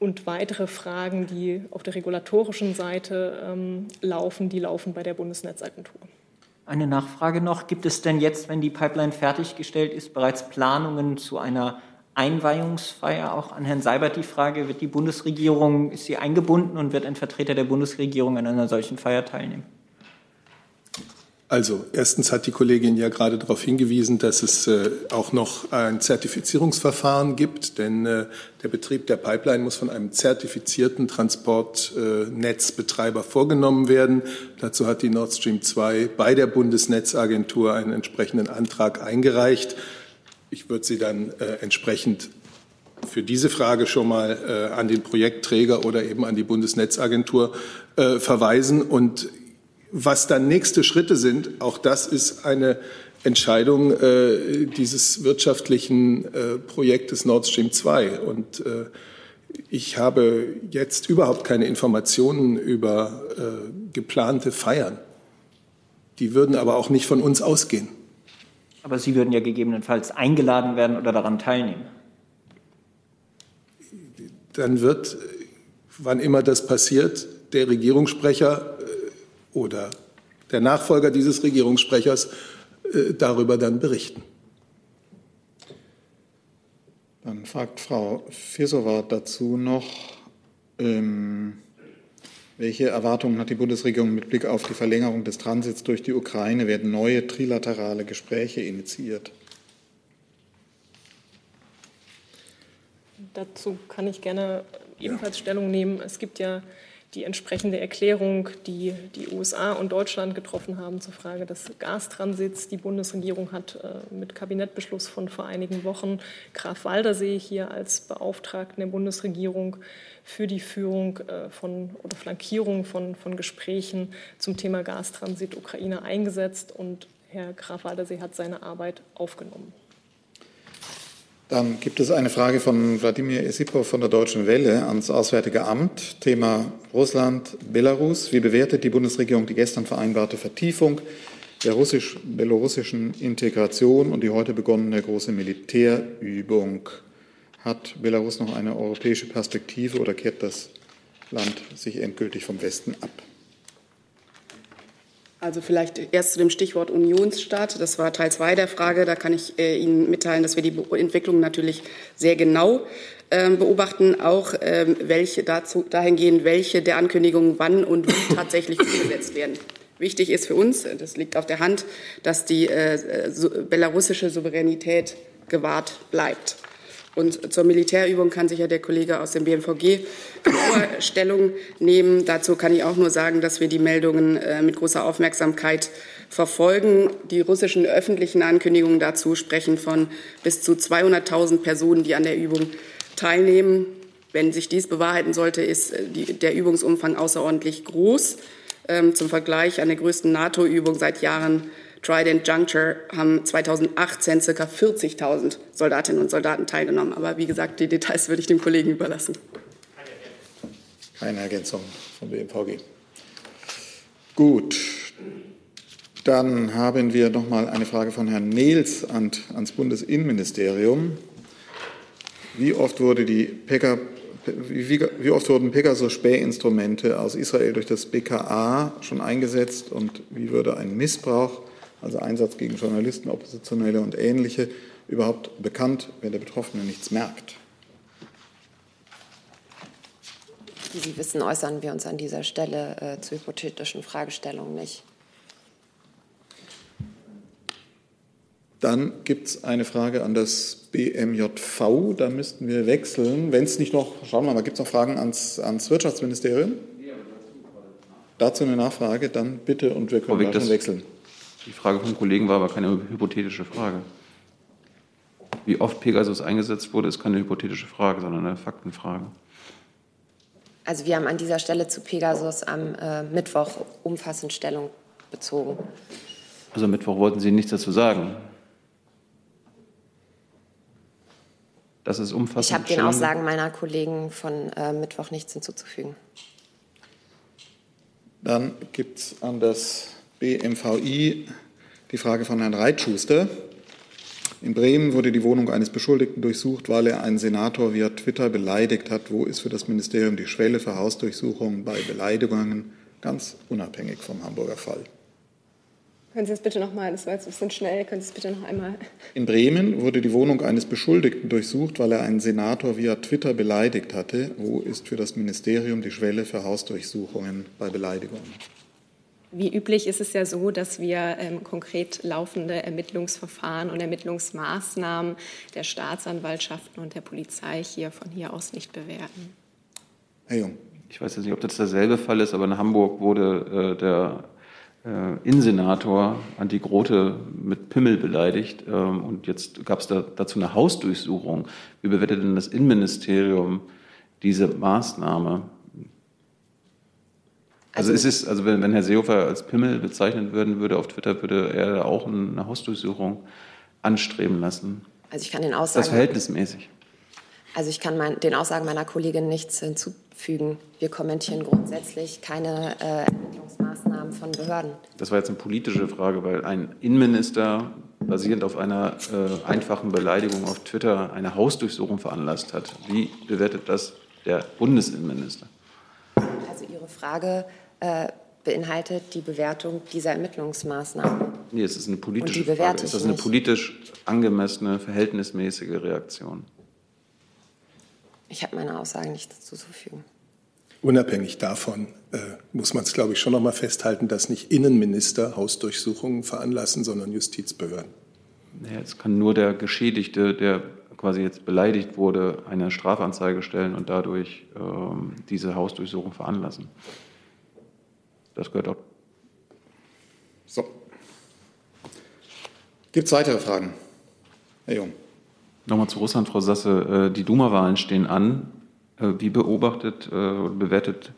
[SPEAKER 14] und weitere Fragen, die auf der regulatorischen Seite ähm, laufen, die laufen bei der Bundesnetzagentur.
[SPEAKER 10] Eine Nachfrage noch. Gibt es denn jetzt, wenn die Pipeline fertiggestellt ist, bereits Planungen zu einer Einweihungsfeier? Auch an Herrn Seibert die Frage, wird die Bundesregierung, ist sie eingebunden und wird ein Vertreter der Bundesregierung an einer solchen Feier teilnehmen?
[SPEAKER 2] Also erstens hat die Kollegin ja gerade darauf hingewiesen, dass es äh, auch noch ein Zertifizierungsverfahren gibt, denn äh, der Betrieb der Pipeline muss von einem zertifizierten Transportnetzbetreiber vorgenommen werden. Dazu hat die Nord Stream 2 bei der Bundesnetzagentur einen entsprechenden Antrag eingereicht. Ich würde sie dann äh, entsprechend für diese Frage schon mal äh, an den Projektträger oder eben an die Bundesnetzagentur äh, verweisen. Und was dann nächste Schritte sind, auch das ist eine Entscheidung äh, dieses wirtschaftlichen äh, Projektes Nord Stream 2. Und äh, ich habe jetzt überhaupt keine Informationen über äh, geplante Feiern. Die würden aber auch nicht von uns ausgehen.
[SPEAKER 10] Aber Sie würden ja gegebenenfalls eingeladen werden oder daran teilnehmen.
[SPEAKER 2] Dann wird, wann immer das passiert, der Regierungssprecher oder der Nachfolger dieses Regierungssprechers äh, darüber dann berichten.
[SPEAKER 1] Dann fragt Frau Firsova dazu noch, ähm, welche Erwartungen hat die Bundesregierung mit Blick auf die Verlängerung des Transits durch die Ukraine? Werden neue trilaterale Gespräche initiiert?
[SPEAKER 14] Dazu kann ich gerne ebenfalls ja. Stellung nehmen. Es gibt ja die entsprechende Erklärung, die die USA und Deutschland getroffen haben zur Frage des Gastransits. Die Bundesregierung hat äh, mit Kabinettbeschluss von vor einigen Wochen Graf Waldersee hier als Beauftragten der Bundesregierung für die Führung äh, von oder Flankierung von, von Gesprächen zum Thema Gastransit Ukraine eingesetzt und Herr Graf Waldersee hat seine Arbeit aufgenommen.
[SPEAKER 1] Dann gibt es eine Frage von Wladimir Esipow von der Deutschen Welle ans Auswärtige Amt. Thema Russland, Belarus. Wie bewertet die Bundesregierung die gestern vereinbarte Vertiefung der russisch-belorussischen Integration und die heute begonnene große Militärübung? Hat Belarus noch eine europäische Perspektive oder kehrt das Land sich endgültig vom Westen ab?
[SPEAKER 12] Also vielleicht erst zu dem Stichwort Unionsstaat. Das war Teil zwei der Frage. Da kann ich äh, Ihnen mitteilen, dass wir die Entwicklung natürlich sehr genau äh, beobachten, auch äh, welche dazu, dahingehend, welche der Ankündigungen wann und wie tatsächlich umgesetzt werden. Wichtig ist für uns, das liegt auf der Hand, dass die äh, so, belarussische Souveränität gewahrt bleibt. Und zur Militärübung kann sich ja der Kollege aus dem BMVG Stellung nehmen. Dazu kann ich auch nur sagen, dass wir die Meldungen äh, mit großer Aufmerksamkeit verfolgen. Die russischen öffentlichen Ankündigungen dazu sprechen von bis zu 200.000 Personen, die an der Übung teilnehmen. Wenn sich dies bewahrheiten sollte, ist äh, der Übungsumfang außerordentlich groß. Ähm, zum Vergleich an der größten NATO-Übung seit Jahren Trident Juncture haben 2018 ca. 40.000 Soldatinnen und Soldaten teilgenommen. Aber wie gesagt, die Details würde ich dem Kollegen überlassen.
[SPEAKER 1] Keine Ergänzung vom BMVG. Gut, dann haben wir noch mal eine Frage von Herrn Nehls an, ans Bundesinnenministerium. Wie oft, wurde die Pega, wie, wie oft wurden Pegasus-Spähinstrumente aus Israel durch das BKA schon eingesetzt und wie würde ein Missbrauch, also Einsatz gegen Journalisten, Oppositionelle und Ähnliche, überhaupt bekannt, wenn der Betroffene nichts merkt?
[SPEAKER 13] Wie Sie wissen, äußern wir uns an dieser Stelle äh, zu hypothetischen Fragestellungen nicht.
[SPEAKER 1] Dann gibt es eine Frage an das BMJV. Da müssten wir wechseln. Wenn es nicht noch, schauen wir mal, gibt es noch Fragen ans, ans Wirtschaftsministerium? Dazu eine Nachfrage, dann bitte und wir können
[SPEAKER 6] da
[SPEAKER 1] schon wechseln.
[SPEAKER 6] Die Frage vom Kollegen war aber keine hypothetische Frage. Wie oft Pegasus eingesetzt wurde, ist keine hypothetische Frage, sondern eine Faktenfrage.
[SPEAKER 13] Also wir haben an dieser Stelle zu Pegasus am äh, Mittwoch umfassend Stellung bezogen.
[SPEAKER 6] Also am Mittwoch wollten Sie nichts dazu sagen. Das ist umfassend.
[SPEAKER 13] Ich habe den Aussagen meiner Kollegen von äh, Mittwoch nichts hinzuzufügen.
[SPEAKER 1] Dann gibt es an das BMVI die Frage von Herrn Reitschuster. In Bremen wurde die Wohnung eines Beschuldigten durchsucht, weil er einen Senator via Twitter beleidigt hat. Wo ist für das Ministerium die Schwelle für Hausdurchsuchungen bei Beleidigungen, ganz unabhängig vom Hamburger Fall?
[SPEAKER 14] Können Sie das bitte noch mal, das war jetzt ein bisschen schnell, können Sie es bitte noch einmal.
[SPEAKER 1] In Bremen wurde die Wohnung eines Beschuldigten durchsucht, weil er einen Senator via Twitter beleidigt hatte. Wo ist für das Ministerium die Schwelle für Hausdurchsuchungen bei Beleidigungen?
[SPEAKER 14] Wie üblich ist es ja so, dass wir ähm, konkret laufende Ermittlungsverfahren und Ermittlungsmaßnahmen der Staatsanwaltschaften und der Polizei hier von hier aus nicht bewerten.
[SPEAKER 1] Herr Jung.
[SPEAKER 6] Ich weiß jetzt nicht, ob das derselbe Fall ist, aber in Hamburg wurde äh, der äh, Innensenator Grote mit Pimmel beleidigt. Ähm, und jetzt gab es da, dazu eine Hausdurchsuchung. Wie bewertet denn das Innenministerium diese Maßnahme? Also, also es ist, also wenn, wenn Herr Seehofer als Pimmel bezeichnet werden würde auf Twitter, würde er auch eine Hausdurchsuchung anstreben lassen.
[SPEAKER 13] Also ich kann den Aussagen.
[SPEAKER 6] Das verhältnismäßig.
[SPEAKER 13] Also ich kann mein, den Aussagen meiner Kollegin nichts hinzufügen. Wir kommentieren grundsätzlich keine äh, Ermittlungsmaßnahmen von Behörden.
[SPEAKER 6] Das war jetzt eine politische Frage, weil ein Innenminister basierend auf einer äh, einfachen Beleidigung auf Twitter eine Hausdurchsuchung veranlasst hat. Wie bewertet das der Bundesinnenminister?
[SPEAKER 13] Frage äh, beinhaltet die Bewertung dieser Ermittlungsmaßnahmen.
[SPEAKER 6] Nee, es ist eine politische Frage. Ist das eine politisch angemessene, verhältnismäßige Reaktion?
[SPEAKER 13] Ich habe meine Aussagen nicht zuzufügen.
[SPEAKER 2] Unabhängig davon äh, muss man es, glaube ich, schon noch mal festhalten, dass nicht Innenminister Hausdurchsuchungen veranlassen, sondern Justizbehörden.
[SPEAKER 6] Ja, es kann nur der Geschädigte, der quasi jetzt beleidigt wurde, eine Strafanzeige stellen und dadurch ähm, diese Hausdurchsuchung veranlassen. Das gehört auch.
[SPEAKER 1] So. Gibt es weitere Fragen? Herr Jung.
[SPEAKER 6] Nochmal zu Russland, Frau Sasse. Äh, die Duma-Wahlen stehen an. Äh, wie beobachtet und äh, bewertet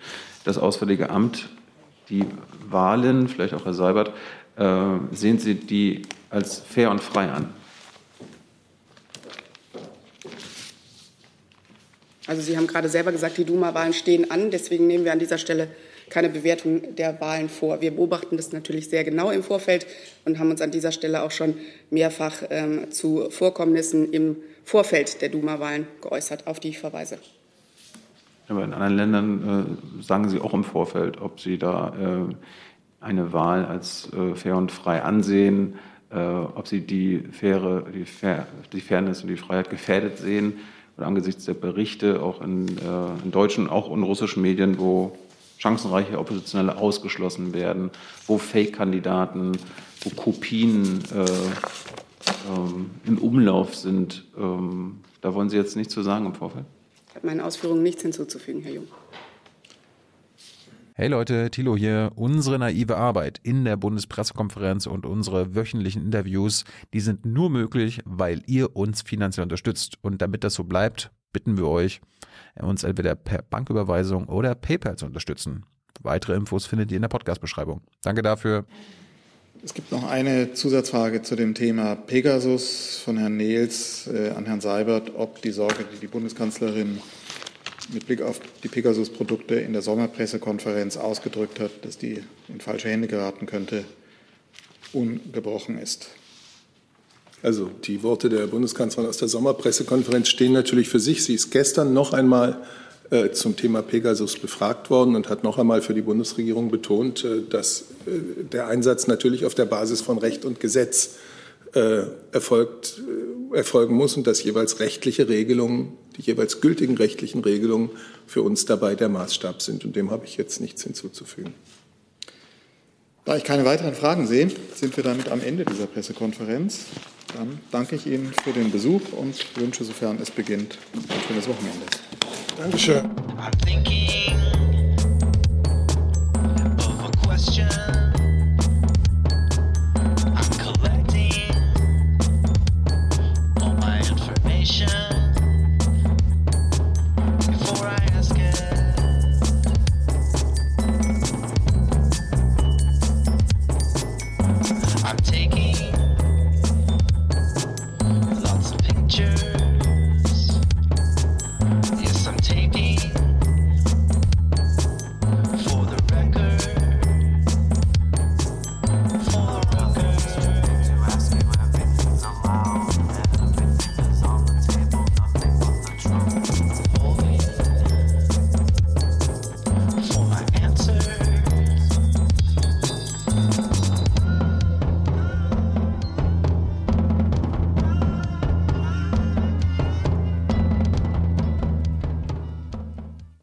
[SPEAKER 6] das Auswärtige Amt die Wahlen, vielleicht auch Herr Seibert, sehen Sie die als fair und frei an?
[SPEAKER 12] Also Sie haben gerade selber gesagt, die Duma-Wahlen stehen an. Deswegen nehmen wir an dieser Stelle keine Bewertung der Wahlen vor. Wir beobachten das natürlich sehr genau im Vorfeld und haben uns an dieser Stelle auch schon mehrfach ähm, zu Vorkommnissen im Vorfeld der Duma-Wahlen geäußert, auf die ich verweise.
[SPEAKER 6] Aber in anderen Ländern äh, sagen Sie auch im Vorfeld, ob Sie da äh, eine Wahl als äh, fair und frei ansehen, äh, ob Sie die, faire, die, fair, die Fairness und die Freiheit gefährdet sehen oder angesichts der Berichte auch in, äh, in deutschen, auch in russischen Medien, wo chancenreiche Oppositionelle ausgeschlossen werden, wo Fake-Kandidaten, wo Kopien äh, ähm, im Umlauf sind. Ähm, da wollen Sie jetzt nichts zu sagen im Vorfeld?
[SPEAKER 12] Ich habe meinen Ausführungen nichts hinzuzufügen, Herr Jung.
[SPEAKER 3] Hey Leute, Thilo hier. Unsere naive Arbeit in der Bundespressekonferenz und unsere wöchentlichen Interviews, die sind nur möglich, weil ihr uns finanziell unterstützt. Und damit das so bleibt, bitten wir euch, uns entweder per Banküberweisung oder PayPal zu unterstützen. Weitere Infos findet ihr in der Podcast-Beschreibung. Danke dafür.
[SPEAKER 1] Es gibt noch eine Zusatzfrage zu dem Thema Pegasus von Herrn Nehls äh, an Herrn Seibert, ob die Sorge, die die Bundeskanzlerin mit Blick auf die Pegasus-Produkte in der Sommerpressekonferenz ausgedrückt hat, dass die in falsche Hände geraten könnte, ungebrochen ist.
[SPEAKER 2] Also die Worte der Bundeskanzlerin aus der Sommerpressekonferenz stehen natürlich für sich. Sie ist gestern noch einmal äh, zum Thema Pegasus befragt worden und hat noch einmal für die Bundesregierung betont, äh, dass äh, der Einsatz natürlich auf der Basis von Recht und Gesetz erfolgt, erfolgen muss und dass jeweils rechtliche Regelungen, die jeweils gültigen rechtlichen Regelungen für uns dabei der Maßstab sind. Und dem habe ich jetzt nichts hinzuzufügen.
[SPEAKER 1] Da ich keine weiteren Fragen sehe, sind wir damit am Ende dieser Pressekonferenz. Dann danke ich Ihnen für den Besuch und wünsche, sofern es beginnt, ein schönes Wochenende.
[SPEAKER 2] Dankeschön.